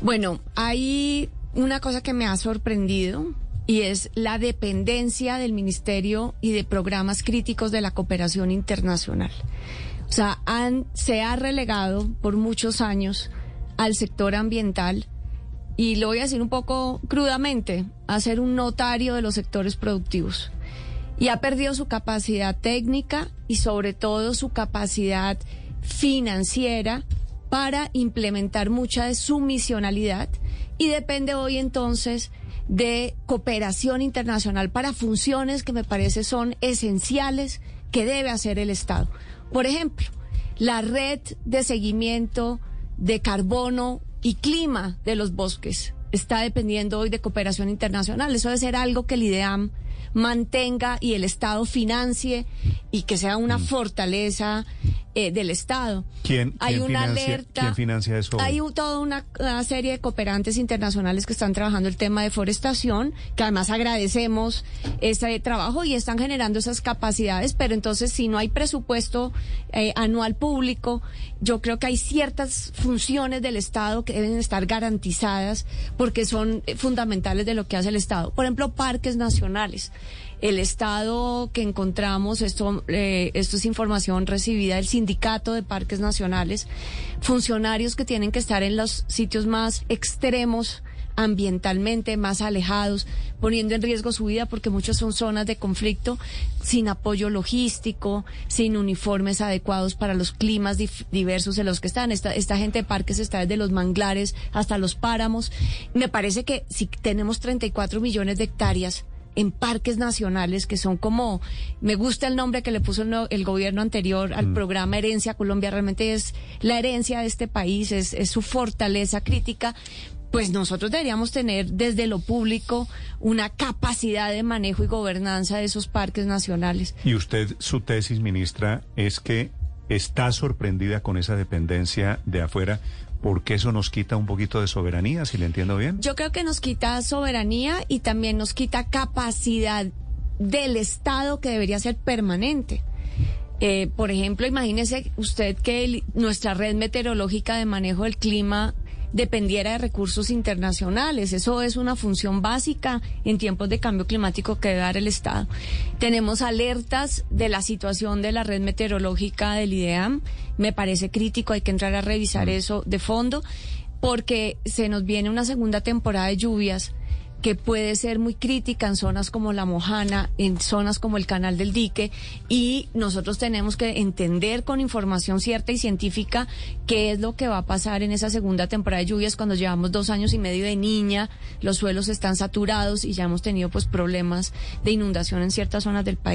Bueno, hay una cosa que me ha sorprendido y es la dependencia del Ministerio y de programas críticos de la cooperación internacional. O sea, se ha relegado por muchos años al sector ambiental y lo voy a decir un poco crudamente, a ser un notario de los sectores productivos. Y ha perdido su capacidad técnica y sobre todo su capacidad financiera para implementar mucha de su misionalidad y depende hoy entonces de cooperación internacional para funciones que me parece son esenciales que debe hacer el Estado. Por ejemplo, la red de seguimiento de carbono y clima de los bosques está dependiendo hoy de cooperación internacional. Eso debe ser algo que el IDEAM mantenga y el Estado financie y que sea una fortaleza eh, del Estado. ¿Quién, hay una financia, alerta. ¿Quién financia eso? Hay toda una, serie de cooperantes internacionales que están trabajando el tema de deforestación, que además agradecemos ese trabajo y están generando esas capacidades, pero entonces si no hay presupuesto eh, anual público, yo creo que hay ciertas funciones del Estado que deben estar garantizadas porque son eh, fundamentales de lo que hace el Estado. Por ejemplo, parques nacionales el estado que encontramos, esto, eh, esto es información recibida del Sindicato de Parques Nacionales, funcionarios que tienen que estar en los sitios más extremos ambientalmente más alejados, poniendo en riesgo su vida porque muchas son zonas de conflicto, sin apoyo logístico, sin uniformes adecuados para los climas diversos en los que están. Esta, esta gente de parques está desde los manglares hasta los páramos. Me parece que si tenemos 34 millones de hectáreas, en parques nacionales que son como, me gusta el nombre que le puso el, gobierno anterior al mm. programa Herencia Colombia, realmente es la herencia de este país, es, es su fortaleza crítica, pues nosotros deberíamos tener desde lo público una capacidad de manejo y gobernanza de esos parques nacionales. Y usted, su tesis, ministra, es que está sorprendida con esa dependencia de afuera porque eso nos quita un poquito de soberanía, si le entiendo bien. Yo creo que nos quita soberanía y también nos quita capacidad del Estado que debería ser permanente. Eh, por ejemplo, imagínese usted que nuestra red meteorológica de manejo del clima dependiera de recursos internacionales. Eso es una función básica en tiempos de cambio climático que debe dar el Estado. Tenemos alertas de la situación de la red meteorológica del IDEAM. Me parece crítico, hay que entrar a revisar eso de fondo porque se nos viene una segunda temporada de lluvias que puede ser muy crítica en zonas como la Mojana, en zonas como el Canal del Dique, y nosotros tenemos que entender con información cierta y científica qué es lo que va a pasar en esa segunda temporada de lluvias cuando llevamos dos años y medio de niña, los suelos están saturados y ya hemos tenido pues problemas de inundación en ciertas zonas del país.